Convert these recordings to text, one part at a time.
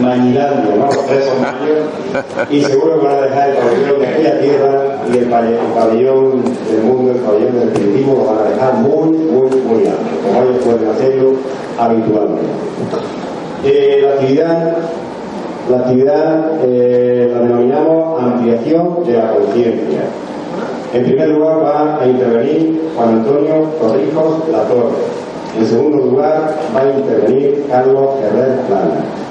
Mañilando, ¿no? Tres son mayos, y seguro que van a dejar el pabellón de aquella tierra y el, pabellón, el pabellón del mundo, el pabellón del espiritismo, lo van a dejar muy, muy, muy alto, como ellos pueden hacerlo habitualmente. Eh, la actividad, la actividad eh, la denominamos ampliación de la conciencia. En primer lugar va a intervenir Juan Antonio Torrijos Latorre. En segundo lugar va a intervenir Carlos Herrera Plana.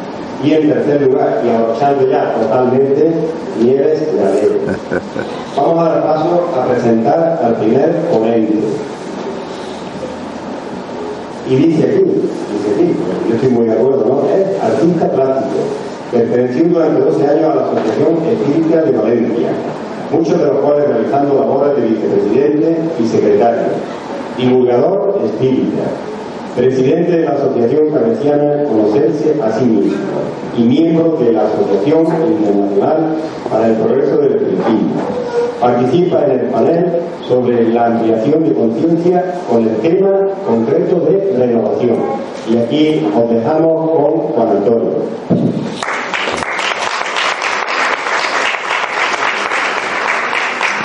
Y en tercer lugar, y abrochando ya totalmente, Nieves Galero. Vamos a dar paso a presentar al primer ponente. Y dice aquí, dice aquí, yo estoy muy de acuerdo, ¿no? Es artista plástico, perteneció durante 12 años a la Asociación Espírita de Valencia, muchos de los cuales realizando labores de vicepresidente y secretario, divulgador espírita, presidente de la Asociación Cabeciana Conocerse a sí mismo y miembro de la Asociación Internacional para el Progreso del Espiritismo. Participa en el panel sobre la ampliación de conciencia con el tema concreto de renovación. Y aquí os dejamos con Juan Antonio.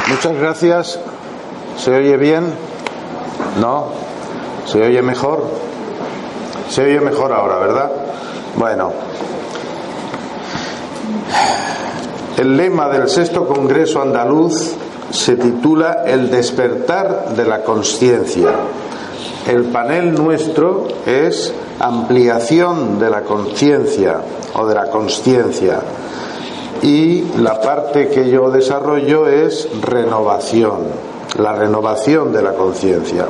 Muchas gracias. ¿Se oye bien? ¿No? ¿Se oye mejor? Se oye mejor ahora, ¿verdad? Bueno. El lema del sexto Congreso Andaluz se titula El despertar de la conciencia. El panel nuestro es ampliación de la conciencia o de la consciencia y la parte que yo desarrollo es renovación, la renovación de la conciencia.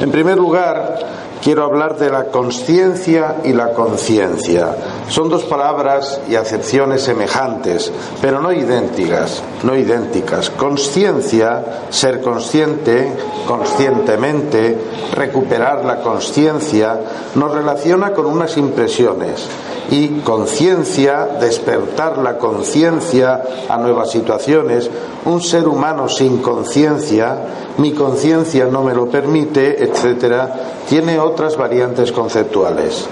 En primer lugar, quiero hablar de la conciencia y la conciencia. Son dos palabras y acepciones semejantes, pero no idénticas, no idénticas. Conciencia, ser consciente, conscientemente, recuperar la conciencia, nos relaciona con unas impresiones y conciencia, despertar la conciencia a nuevas situaciones. Un ser humano sin conciencia, mi conciencia no me lo permite, etcétera, tiene otras variantes conceptuales.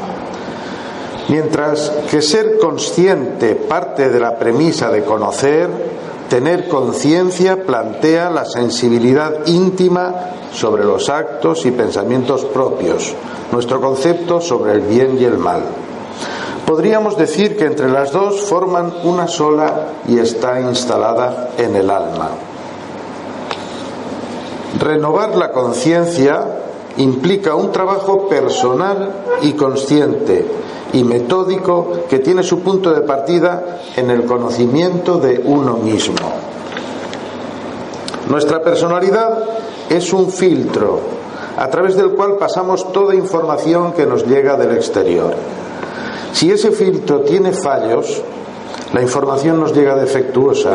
Mientras que ser consciente parte de la premisa de conocer, tener conciencia plantea la sensibilidad íntima sobre los actos y pensamientos propios, nuestro concepto sobre el bien y el mal. Podríamos decir que entre las dos forman una sola y está instalada en el alma. Renovar la conciencia implica un trabajo personal y consciente y metódico que tiene su punto de partida en el conocimiento de uno mismo. Nuestra personalidad es un filtro a través del cual pasamos toda información que nos llega del exterior. Si ese filtro tiene fallos, la información nos llega defectuosa.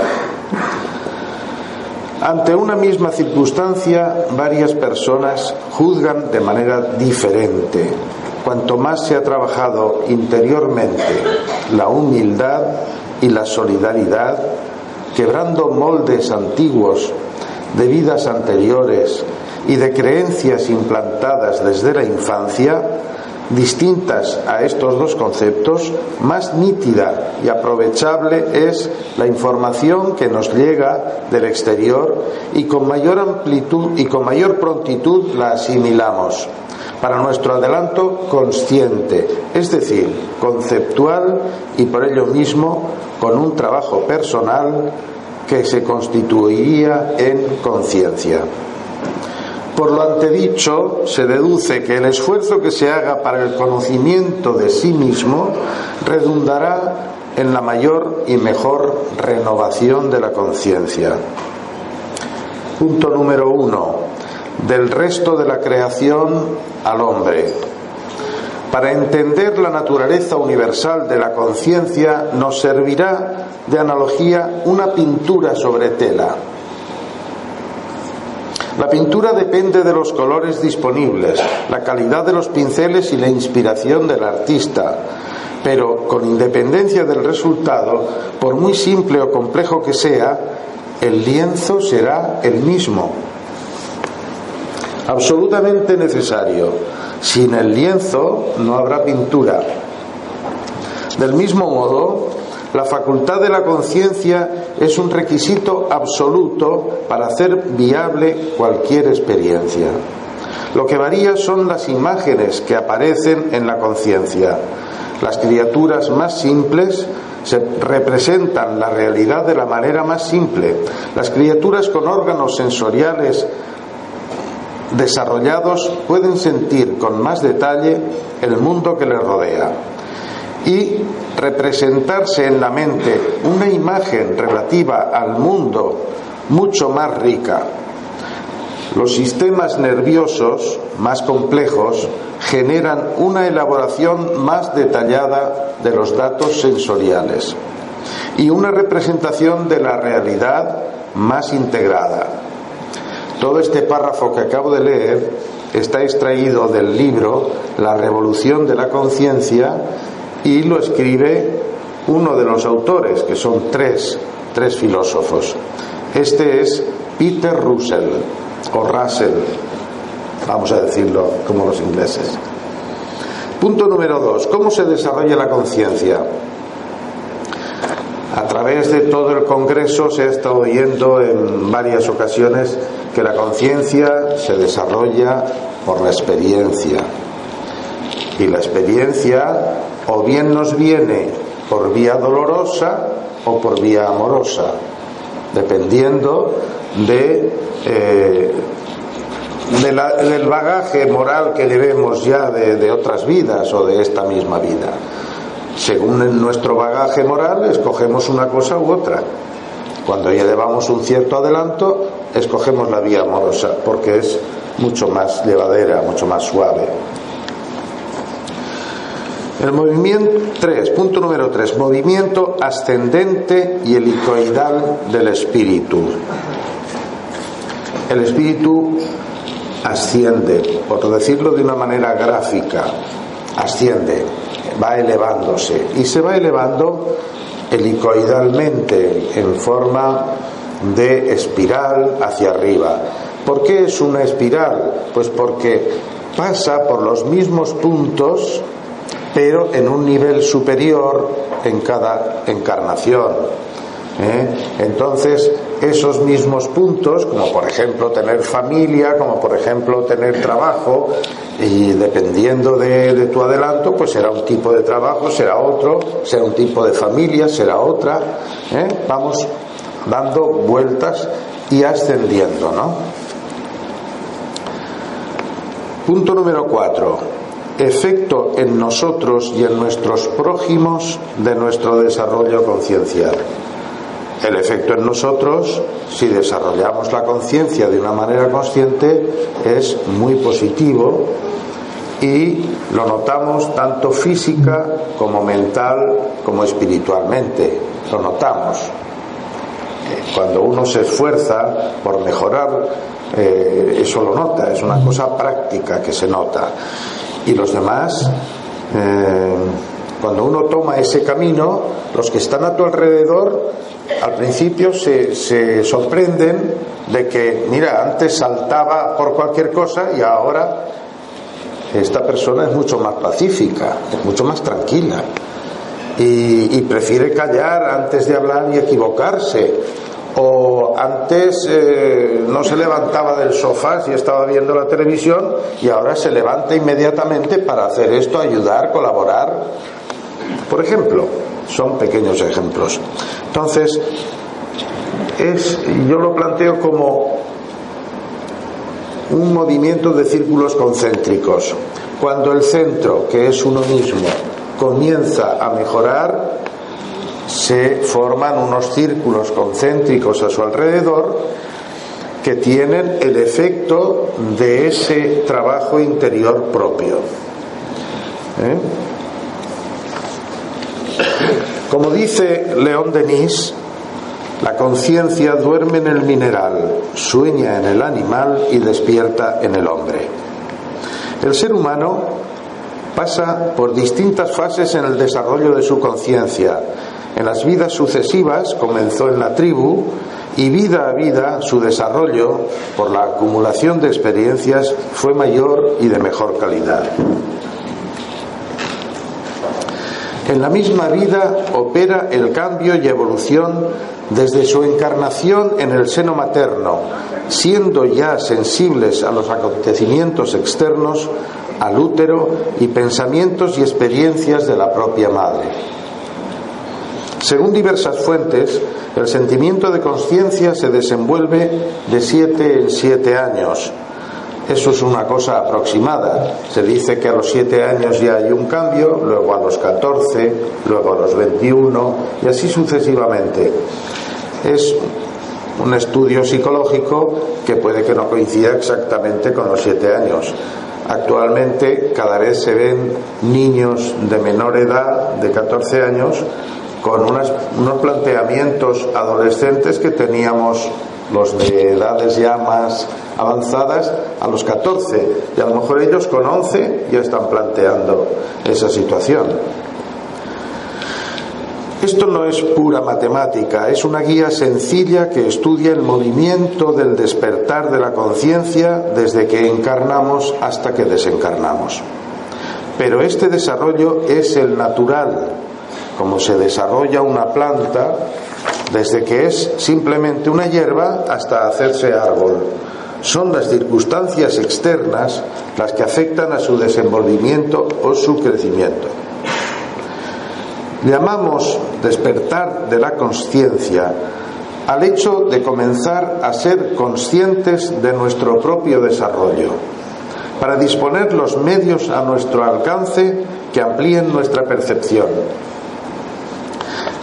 Ante una misma circunstancia, varias personas juzgan de manera diferente. Cuanto más se ha trabajado interiormente la humildad y la solidaridad, quebrando moldes antiguos de vidas anteriores y de creencias implantadas desde la infancia, distintas a estos dos conceptos, más nítida y aprovechable es la información que nos llega del exterior y con mayor amplitud y con mayor prontitud la asimilamos para nuestro adelanto consciente, es decir, conceptual y por ello mismo con un trabajo personal que se constituiría en conciencia. Por lo antedicho, se deduce que el esfuerzo que se haga para el conocimiento de sí mismo redundará en la mayor y mejor renovación de la conciencia. Punto número uno. del resto de la creación al hombre. Para entender la naturaleza universal de la conciencia nos servirá de analogía una pintura sobre tela. La pintura depende de los colores disponibles, la calidad de los pinceles y la inspiración del artista, pero con independencia del resultado, por muy simple o complejo que sea, el lienzo será el mismo. Absolutamente necesario. Sin el lienzo no habrá pintura. Del mismo modo, la facultad de la conciencia es un requisito absoluto para hacer viable cualquier experiencia. Lo que varía son las imágenes que aparecen en la conciencia. Las criaturas más simples se representan la realidad de la manera más simple. Las criaturas con órganos sensoriales desarrollados pueden sentir con más detalle el mundo que les rodea y representarse en la mente una imagen relativa al mundo mucho más rica. Los sistemas nerviosos más complejos generan una elaboración más detallada de los datos sensoriales y una representación de la realidad más integrada. Todo este párrafo que acabo de leer está extraído del libro La revolución de la conciencia y lo escribe uno de los autores, que son tres, tres filósofos. Este es Peter Russell, o Russell, vamos a decirlo como los ingleses. Punto número dos, ¿cómo se desarrolla la conciencia? A través de todo el Congreso se ha estado oyendo en varias ocasiones que la conciencia se desarrolla por la experiencia. Y la experiencia o bien nos viene por vía dolorosa o por vía amorosa, dependiendo de, eh, del bagaje moral que llevemos ya de, de otras vidas o de esta misma vida. Según nuestro bagaje moral, escogemos una cosa u otra. Cuando ya llevamos un cierto adelanto, escogemos la vía amorosa, porque es mucho más llevadera, mucho más suave. El movimiento 3, punto número 3, movimiento ascendente y helicoidal del espíritu. El espíritu asciende, por decirlo de una manera gráfica, asciende, va elevándose y se va elevando helicoidalmente en forma de espiral hacia arriba. ¿Por qué es una espiral? Pues porque pasa por los mismos puntos pero en un nivel superior en cada encarnación. ¿eh? Entonces, esos mismos puntos, como por ejemplo tener familia, como por ejemplo tener trabajo, y dependiendo de, tu adelanto, pues será un tipo de trabajo, será otro, será un tipo de familia, será otra. ¿eh? Vamos dando vueltas y ascendiendo, ¿no? Punto número cuatro efecto en nosotros y en nuestros prójimos de nuestro desarrollo conciencial. El efecto en nosotros, si desarrollamos la conciencia de una manera consciente, es muy positivo y lo notamos tanto física como mental como espiritualmente. Lo notamos. Cuando uno se esfuerza por mejorar, eh, eso lo nota, es una cosa práctica que se nota y los demás, eh, cuando uno toma ese camino, los que están a tu alrededor al principio se, se sorprenden de que, mira, antes saltaba por cualquier cosa y ahora esta persona es mucho más pacífica, es mucho más tranquila. Y, y prefiere callar antes de hablar y equivocarse o antes eh, no se levantaba del sofá si estaba viendo la televisión y ahora se levanta inmediatamente para hacer esto, ayudar, colaborar. Por ejemplo, son pequeños ejemplos. Entonces, es, yo lo planteo como un movimiento de círculos concéntricos. Cuando el centro, que es uno mismo, comienza a mejorar, se forman unos círculos concéntricos a su alrededor que tienen el efecto de ese trabajo interior propio. ¿Eh? Como dice León Denis, la conciencia duerme en el mineral, sueña en el animal y despierta en el hombre. El ser humano pasa por distintas fases en el desarrollo de su conciencia. En las vidas sucesivas comenzó en la tribu y vida a vida su desarrollo, por la acumulación de experiencias, fue mayor y de mejor calidad. En la misma vida opera el cambio y evolución desde su encarnación en el seno materno, siendo ya sensibles a los acontecimientos externos, al útero y pensamientos y experiencias de la propia madre. Según diversas fuentes, el sentimiento de conciencia se desenvuelve de siete en siete años, eso es una cosa aproximada. Se dice que a los siete años ya hay un cambio, luego a los 14, luego a los 21 y así sucesivamente. Es un estudio psicológico que puede que no coincida exactamente con los siete años. Actualmente cada vez se ven niños de menor edad, de 14 años, con unos planteamientos adolescentes que teníamos los de edades ya más avanzadas a los 14 y a lo mejor ellos con 11 ya están planteando esa situación. Esto no es pura matemática, es una guía sencilla que estudia el movimiento del despertar de la conciencia desde que encarnamos hasta que desencarnamos. Pero este desarrollo es el natural, como se desarrolla una planta desde que es simplemente una hierba hasta hacerse árbol. Son las circunstancias externas las que afectan a su desenvolvimiento o su crecimiento. Llamamos despertar de la conciencia al hecho de comenzar a ser conscientes de nuestro propio desarrollo, para disponer los medios a nuestro alcance que amplíen nuestra percepción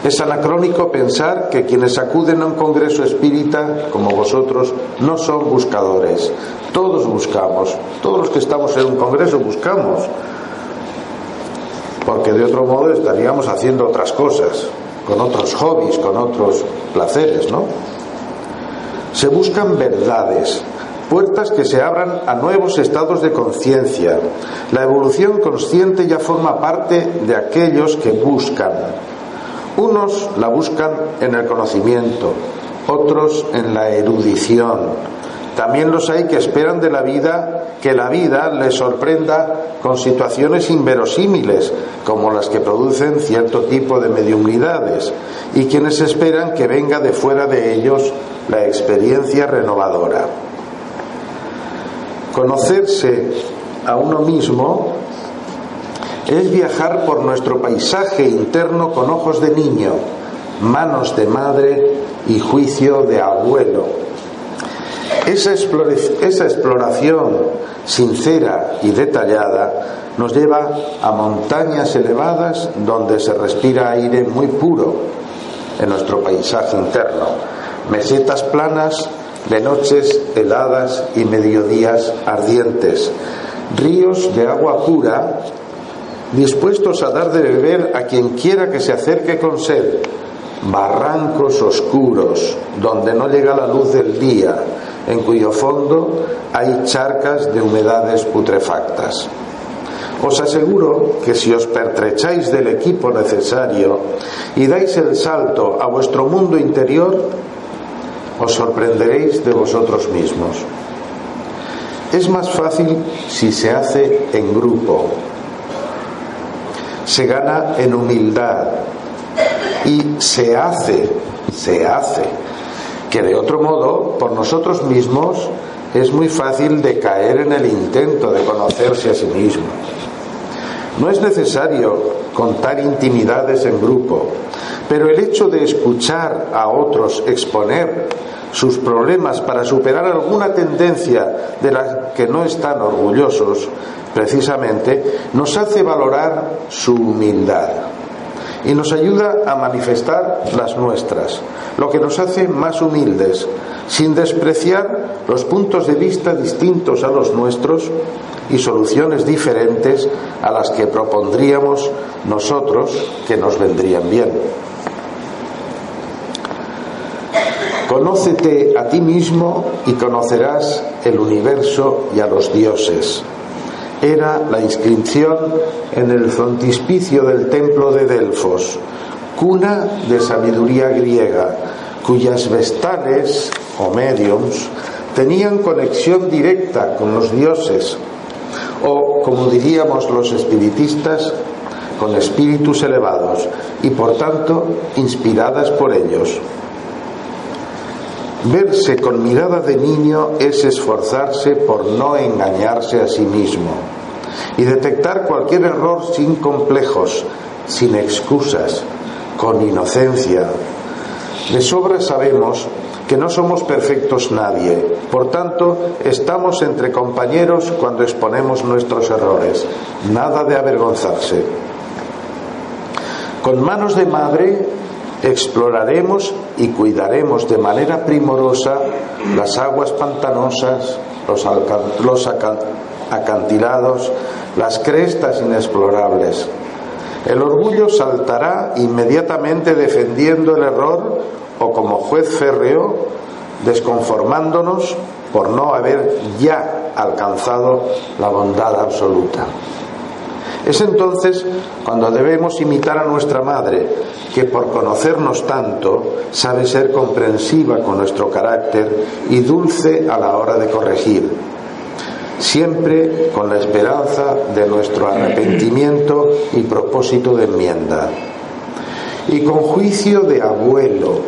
es anacrónico pensar que quienes acuden a un congreso espírita, como vosotros, no son buscadores. Todos buscamos, todos los que estamos en un congreso buscamos, porque de otro modo estaríamos haciendo otras cosas, con otros hobbies, con otros placeres, ¿no? Se buscan verdades, puertas que se abran a nuevos estados de conciencia. La evolución consciente ya forma parte de aquellos que buscan unos la buscan en el conocimiento, otros en la erudición. También los hay que esperan de la vida que la vida les sorprenda con situaciones inverosímiles, como las que producen cierto tipo de mediumnidades, y quienes esperan que venga de fuera de ellos la experiencia renovadora. Conocerse a uno mismo es viajar por nuestro paisaje interno con ojos de niño, manos de madre y juicio de abuelo. Esa, exploración sincera y detallada nos lleva a montañas elevadas donde se respira aire muy puro en nuestro paisaje interno, mesetas planas de noches heladas y mediodías ardientes, ríos de agua pura dispuestos a dar de beber a quien quiera que se acerque con sed, barrancos oscuros donde no llega la luz del día, en cuyo fondo hay charcas de humedades putrefactas. Os aseguro que si os pertrecháis del equipo necesario y dais el salto a vuestro mundo interior, os sorprenderéis de vosotros mismos. Es más fácil si se hace en grupo, se gana en humildad y se hace, se hace, que de otro modo, por nosotros mismos, es muy fácil de caer en el intento de conocerse a sí mismo. No es necesario contar intimidades en grupo, pero el hecho de escuchar a otros exponer sus problemas para superar alguna tendencia de la que no están orgullosos precisamente, nos hace valorar su humildad y nos ayuda a manifestar las nuestras, lo que nos hace más humildes, sin despreciar los puntos de vista distintos a los nuestros y soluciones diferentes a las que propondríamos nosotros que nos vendrían bien. Conócete a ti mismo y conocerás el universo y a los dioses. Era la inscripción en el frontispicio del templo de Delfos, cuna de sabiduría griega, cuyas vestales o mediums tenían conexión directa con los dioses, o como diríamos los espiritistas, con espíritus elevados y por tanto inspiradas por ellos. Verse con mirada de niño es esforzarse por no engañarse a sí mismo y detectar cualquier error sin complejos, sin excusas, con inocencia. De sobra sabemos que no somos perfectos nadie, por tanto estamos entre compañeros cuando exponemos nuestros errores, nada de avergonzarse. Con manos de madre exploraremos y cuidaremos de manera primorosa las aguas pantanosas, los, acantilados, las crestas inexplorables. El orgullo saltará inmediatamente defendiendo el error o como juez férreo desconformándonos por no haber ya alcanzado la bondad absoluta. Es entonces cuando debemos imitar a nuestra madre, que por conocernos tanto sabe ser comprensiva con nuestro carácter y dulce a la hora de corregir, siempre con la esperanza de nuestro arrepentimiento y propósito de enmienda. Y con juicio de abuelo,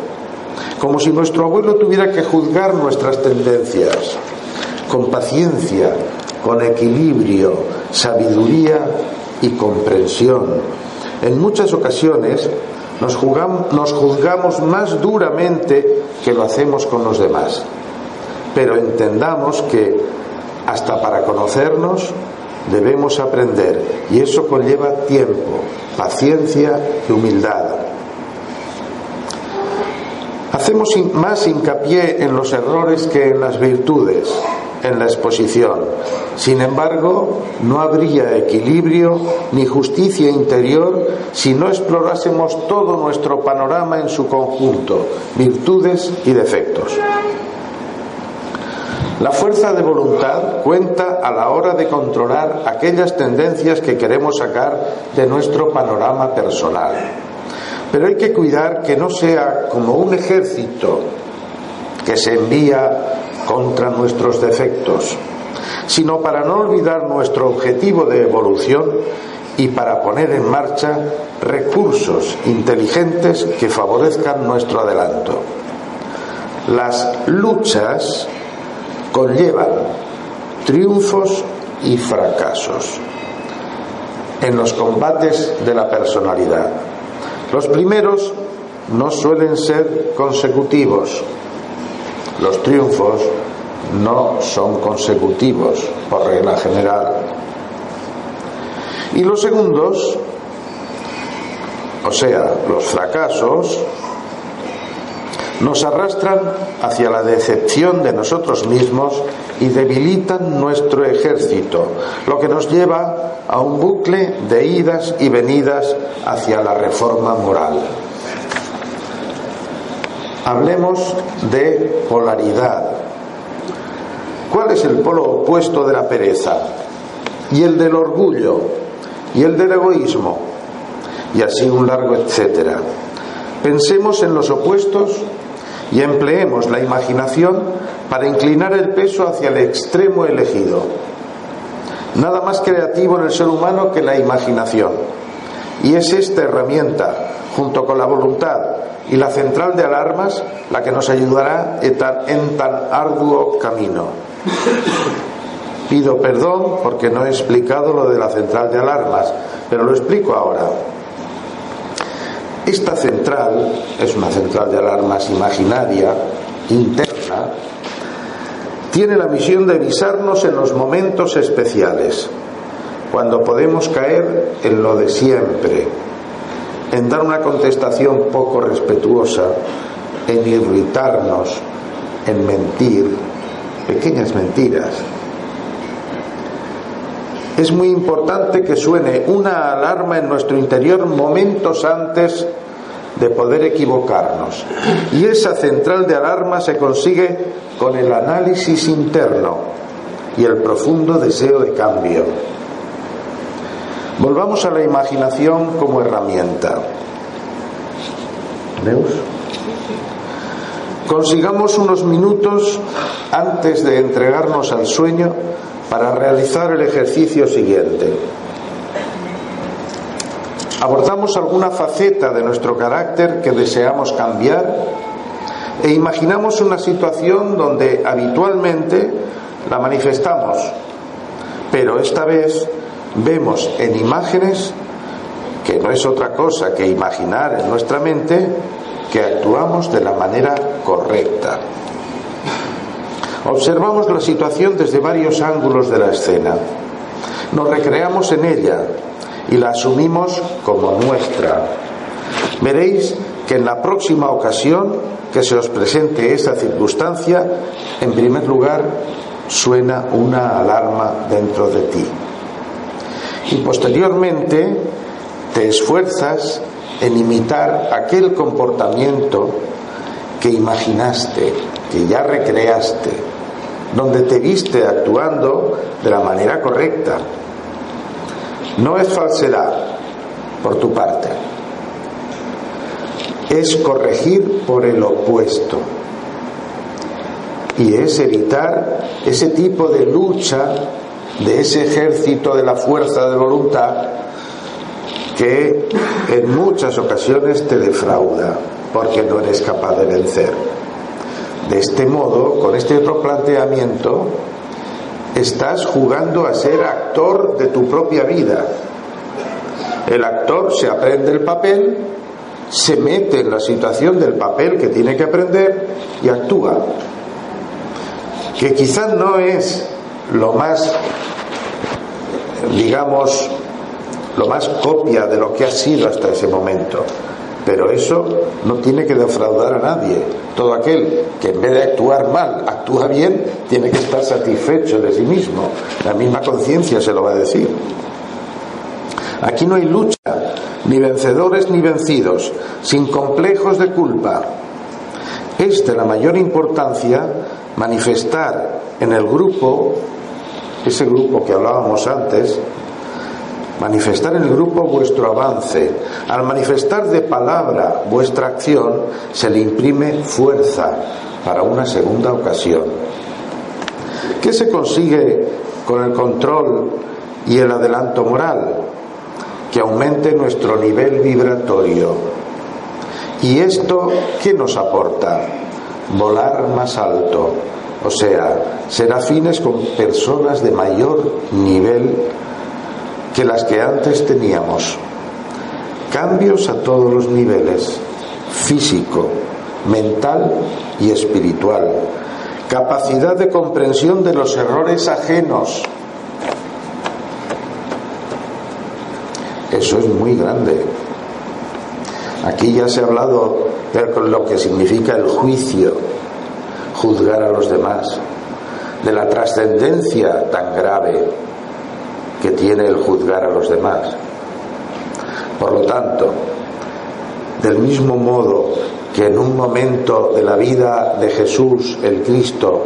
como si nuestro abuelo tuviera que juzgar nuestras tendencias, con paciencia, con equilibrio, sabiduría y comprensión. En muchas ocasiones nos juzgamos, nos juzgamos más duramente que lo hacemos con los demás. Pero entendamos que hasta para conocernos debemos aprender y eso conlleva tiempo, paciencia y humildad. Hacemos más hincapié en los errores que en las virtudes en la exposición. Sin embargo, no habría equilibrio ni justicia interior si no explorásemos todo nuestro panorama en su conjunto, virtudes y defectos. La fuerza de voluntad cuenta a la hora de controlar aquellas tendencias que queremos sacar de nuestro panorama personal. Pero hay que cuidar que no sea como un ejército que se envía contra nuestros defectos, sino para no olvidar nuestro objetivo de evolución y para poner en marcha recursos inteligentes que favorezcan nuestro adelanto. Las luchas conllevan triunfos y fracasos en los combates de la personalidad. Los primeros no suelen ser consecutivos, los triunfos no son consecutivos por regla general. Y los segundos, o sea, los fracasos, nos arrastran hacia la decepción de nosotros mismos y debilitan nuestro ejército, lo que nos lleva a un bucle de idas y venidas hacia la reforma moral. Hablemos de polaridad. ¿Cuál es el polo opuesto de la pereza? Y el del orgullo, y el del egoísmo, y así un largo etcétera. Pensemos en los opuestos y empleemos la imaginación para inclinar el peso hacia el extremo elegido. Nada más creativo en el ser humano que la imaginación. Y es esta herramienta, junto con la voluntad y la central de alarmas la que nos ayudará en tan arduo camino. Pido perdón porque no he explicado lo de la central de alarmas, pero lo explico ahora. Esta central es una central de alarmas imaginaria, interna, tiene la misión de avisarnos en los momentos especiales, cuando podemos caer en lo de siempre, en dar una contestación poco respetuosa, en irritarnos, en mentir, pequeñas mentiras. Es muy importante que suene una alarma en nuestro interior momentos antes de poder equivocarnos. Y esa central de alarma se consigue con el análisis interno y el profundo deseo de cambio. Volvamos a la imaginación como herramienta. Consigamos unos minutos antes de entregarnos al sueño para realizar el ejercicio siguiente. Abordamos alguna faceta de nuestro carácter que deseamos cambiar e imaginamos una situación donde habitualmente la manifestamos, pero esta vez vemos en imágenes que no es otra cosa que imaginar en nuestra mente que actuamos de la manera correcta. Observamos la situación desde varios ángulos de la escena. Nos recreamos en ella y la asumimos como nuestra. Veréis que en la próxima ocasión que se os presente esa circunstancia, en primer lugar, suena una alarma dentro de ti. Y posteriormente te esfuerzas en imitar aquel comportamiento que imaginaste, que ya recreaste, donde te viste actuando de la manera correcta. No es falsedad por tu parte, es corregir por el opuesto y es evitar ese tipo de lucha de ese ejército de la fuerza de voluntad que en muchas ocasiones te defrauda porque no eres capaz de vencer. De este modo, con este otro planteamiento, estás jugando a ser actor de tu propia vida. El actor se aprende el papel, se mete en la situación del papel que tiene que aprender y actúa. Que quizás no es lo más, digamos, lo más copia de lo que ha sido hasta ese momento. Pero eso no tiene que defraudar a nadie. Todo aquel que en vez de actuar mal actúa bien, tiene que estar satisfecho de sí mismo. La misma conciencia se lo va a decir. Aquí no hay lucha, ni vencedores ni vencidos, sin complejos de culpa. Es de la mayor importancia manifestar en el grupo, ese grupo que hablábamos antes, manifestar en el grupo vuestro avance. Al manifestar de palabra vuestra acción, se le imprime fuerza para una segunda ocasión. ¿Qué se consigue con el control y el adelanto moral? Que aumente nuestro nivel vibratorio. ¿Y esto qué nos aporta? Volar más alto, o sea, ser afines con personas de mayor nivel que las que antes teníamos. Cambios a todos los niveles, físico, mental y espiritual. Capacidad de comprensión de los errores ajenos. Eso es muy grande. Aquí ya se ha hablado de lo que significa el juicio, juzgar a los demás, de la trascendencia tan grave que tiene el juzgar a los demás. Por lo tanto, del mismo modo que en un momento de la vida de Jesús, el Cristo,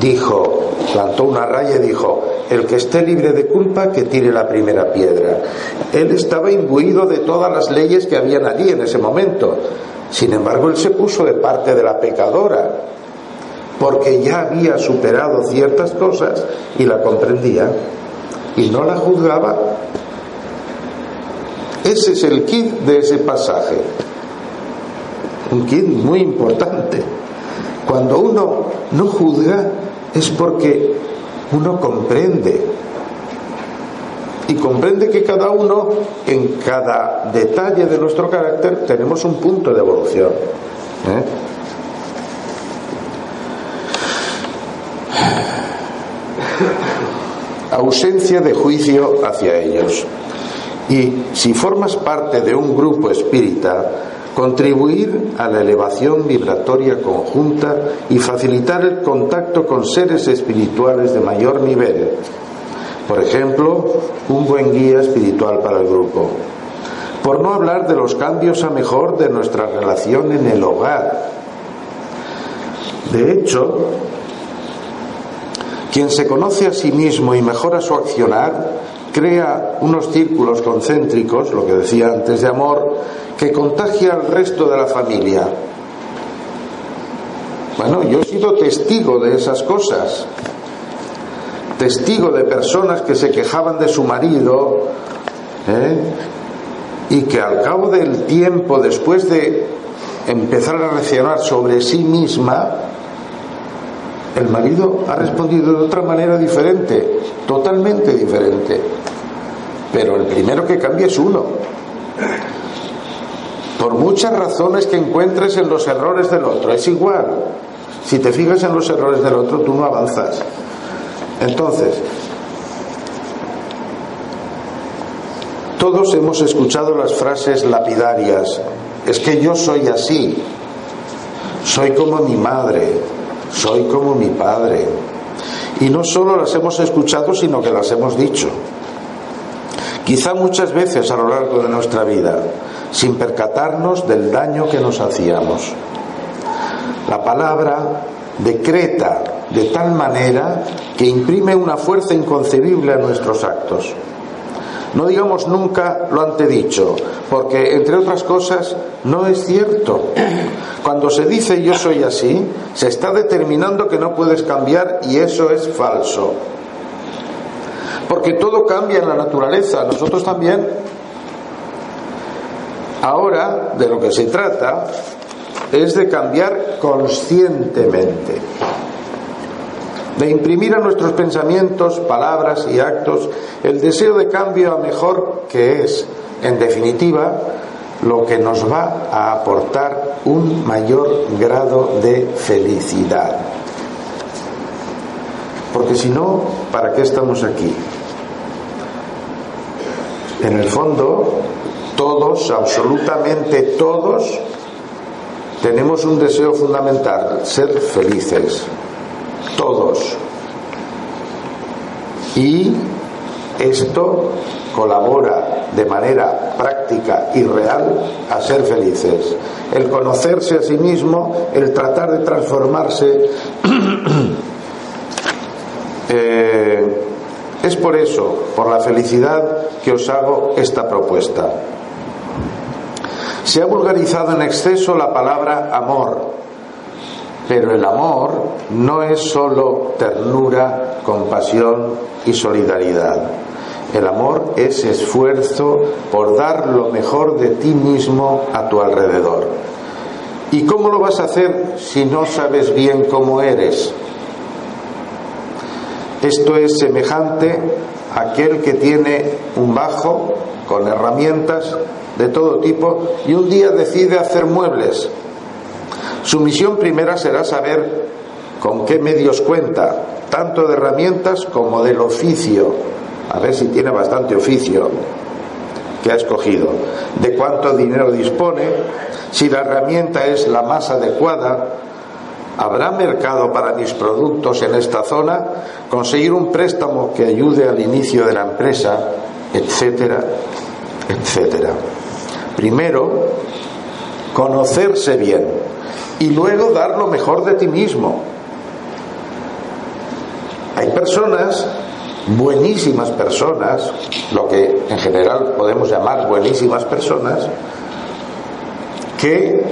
dijo, plantó una raya y dijo, el que esté libre de culpa, que tire la primera piedra. Él estaba imbuido de todas las leyes que habían allí en ese momento. Sin embargo, él se puso de parte de la pecadora, porque ya había superado ciertas cosas y la comprendía y no la juzgaba. Ese es el kit de ese pasaje. Un kit muy importante. Cuando uno no juzga es porque uno comprende. Y comprende que cada uno, en cada detalle de nuestro carácter, tenemos un punto de evolución. ¿eh? Ausencia de juicio hacia ellos. Y si formas parte de un grupo espírita, contribuir a la elevación vibratoria conjunta y facilitar el contacto con seres espirituales de mayor nivel. Por ejemplo, un buen guía espiritual para el grupo. Por no hablar de los cambios a mejor de nuestra relación en el hogar. De hecho, quien se conoce a sí mismo y mejora su accionar, crea unos círculos concéntricos, lo que decía antes de amor, que contagia al resto de la familia. Bueno, yo he sido testigo de esas cosas, testigo de personas que se quejaban de su marido ¿eh? y que al cabo del tiempo, después de empezar a reaccionar sobre sí misma, el marido ha respondido de otra manera diferente, totalmente diferente. Pero el primero que cambia es uno. Por muchas razones que encuentres en los errores del otro, es igual. Si te fijas en los errores del otro, tú no avanzas. Entonces, todos hemos escuchado las frases lapidarias. Es que yo soy así. Soy como mi madre. Soy como mi padre. Y no solo las hemos escuchado, sino que las hemos dicho quizá muchas veces a lo largo de nuestra vida, sin percatarnos del daño que nos hacíamos. La palabra decreta de tal manera que imprime una fuerza inconcebible a nuestros actos. No digamos nunca lo antedicho, porque entre otras cosas no es cierto. Cuando se dice yo soy así, se está determinando que no puedes cambiar y eso es falso porque todo cambia en la naturaleza, nosotros también. Ahora, de lo que se trata es de cambiar conscientemente, de imprimir a nuestros pensamientos, palabras y actos el deseo de cambio a mejor que es, en definitiva, lo que nos va a aportar un mayor grado de felicidad. Porque si no, ¿para qué estamos aquí? En el fondo, todos, absolutamente todos, tenemos un deseo fundamental, ser felices. Todos. Y esto colabora de manera práctica y real a ser felices. El conocerse a sí mismo, el tratar de transformarse. eh, es por eso, por la felicidad, que os hago esta propuesta. Se ha vulgarizado en exceso la palabra amor, pero el amor no es solo ternura, compasión y solidaridad. El amor es esfuerzo por dar lo mejor de ti mismo a tu alrededor. ¿Y cómo lo vas a hacer si no sabes bien cómo eres? Esto es semejante a aquel que tiene un bajo con herramientas de todo tipo y un día decide hacer muebles. Su misión primera será saber con qué medios cuenta, tanto de herramientas como del oficio, a ver si tiene bastante oficio que ha escogido, de cuánto dinero dispone, si la herramienta es la más adecuada, ¿Habrá mercado para mis productos en esta zona? Conseguir un préstamo que ayude al inicio de la empresa, etcétera, etcétera. Primero, conocerse bien y luego dar lo mejor de ti mismo. Hay personas, buenísimas personas, lo que en general podemos llamar buenísimas personas, que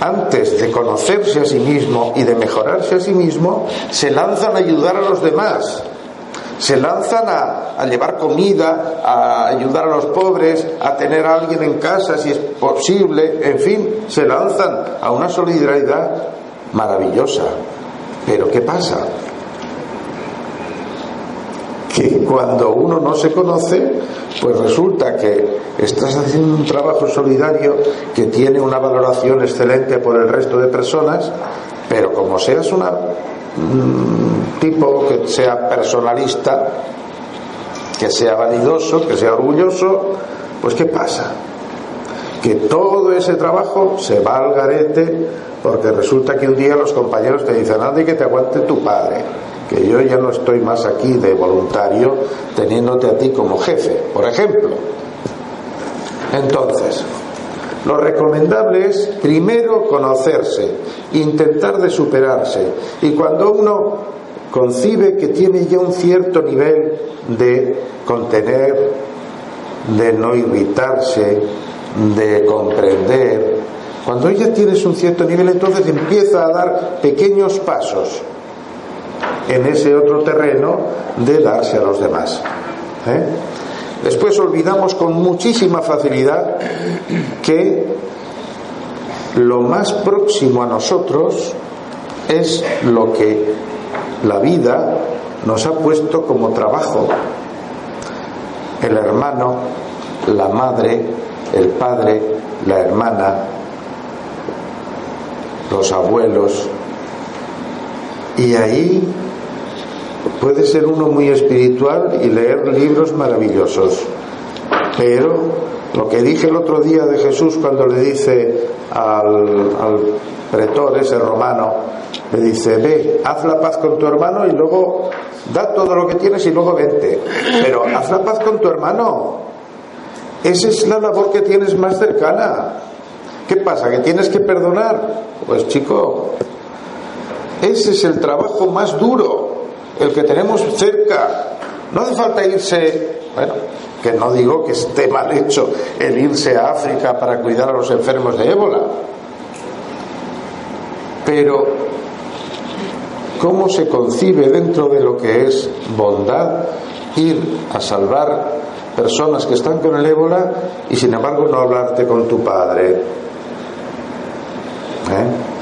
antes de conocerse a sí mismo y de mejorarse a sí mismo, se lanzan a ayudar a los demás. Se lanzan a, llevar comida, a ayudar a los pobres, a tener a alguien en casa si es posible, en fin, se lanzan a una solidaridad maravillosa. Pero ¿qué pasa? Que cuando uno no se conoce, pues resulta que estás haciendo un trabajo solidario que tiene una valoración excelente por el resto de personas, pero como seas un tipo que sea personalista, que sea vanidoso, que sea orgulloso, pues ¿qué pasa? que todo ese trabajo se va al garete porque resulta que un día los compañeros te dicen, anda y que te aguante tu padre, que yo ya no estoy más aquí de voluntario teniéndote a ti como jefe, por ejemplo. Entonces, lo recomendable es primero conocerse, intentar de superarse. Y cuando uno concibe que tiene ya un cierto nivel de contener, de no irritarse, de comprender, cuando ya tienes un cierto nivel, entonces empieza a dar pequeños pasos en ese otro terreno de darse a los demás. ¿eh? Después olvidamos con muchísima facilidad que lo más próximo a nosotros es lo que la vida nos ha puesto como trabajo. El hermano, la madre, el padre, la hermana, los abuelos. Y ahí Puede ser uno muy espiritual y leer libros maravillosos, pero lo que dije el otro día de Jesús cuando le dice al, pretor, ese romano, le dice, ve, haz la paz con tu hermano y luego da todo lo que tienes y luego vente. Pero haz la paz con tu hermano. Esa es la labor que tienes más cercana. ¿Qué pasa? ¿Que tienes que perdonar? Pues chico, ese es el trabajo más duro el que tenemos cerca. No hace falta irse, bueno, que no digo que esté mal hecho el irse a África para cuidar a los enfermos de ébola, pero ¿cómo se concibe dentro de lo que es bondad ir a salvar personas que están con el ébola y sin embargo no hablarte con tu padre? ¿Eh?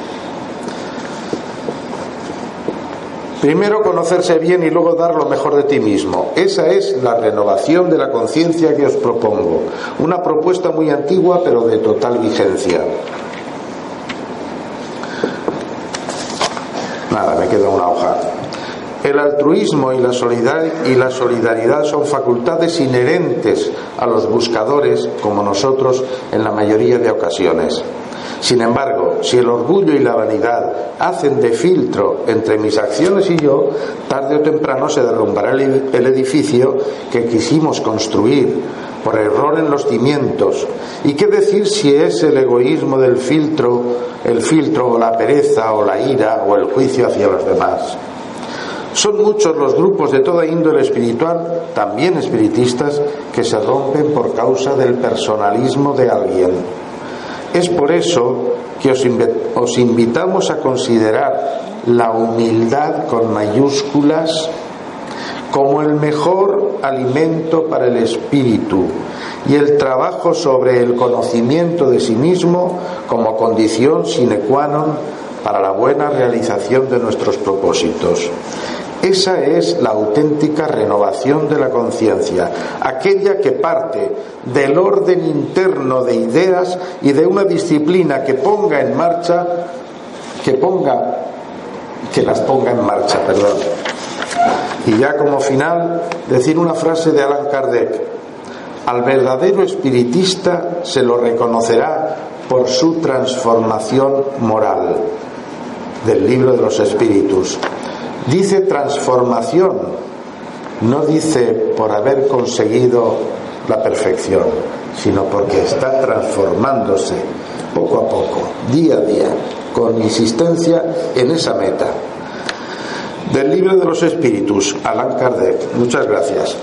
Primero conocerse bien y luego dar lo mejor de ti mismo. Esa es la renovación de la conciencia que os propongo. Una propuesta muy antigua pero de total vigencia. Nada, me queda una hoja. El altruismo y la, y la solidaridad son facultades inherentes a los buscadores como nosotros en la mayoría de ocasiones. Sin embargo, si el orgullo y la vanidad hacen de filtro entre mis acciones y yo, tarde o temprano se derrumbará el edificio que quisimos construir por error en los cimientos. ¿Y qué decir si es el egoísmo del filtro, el filtro o la pereza o la ira o el juicio hacia los demás? Son muchos los grupos de toda índole espiritual, también espiritistas, que se rompen por causa del personalismo de alguien es por eso que os, invitamos a considerar la humildad con mayúsculas como el mejor alimento para el espíritu y el trabajo sobre el conocimiento de sí mismo como condición sine qua non para la buena realización de nuestros propósitos. Esa es la auténtica renovación de la conciencia, aquella que parte del orden interno de ideas y de una disciplina que ponga en marcha, que ponga, que las ponga en marcha, perdón. Y ya como final, decir una frase de Alan Kardec. Al verdadero espiritista se lo reconocerá por su transformación moral del libro de los espíritus. Dice transformación, no dice por haber conseguido la perfección, sino porque está transformándose poco a poco, día a día, con insistencia en esa meta. Del libro de los espíritus, Alan Kardec. Muchas gracias.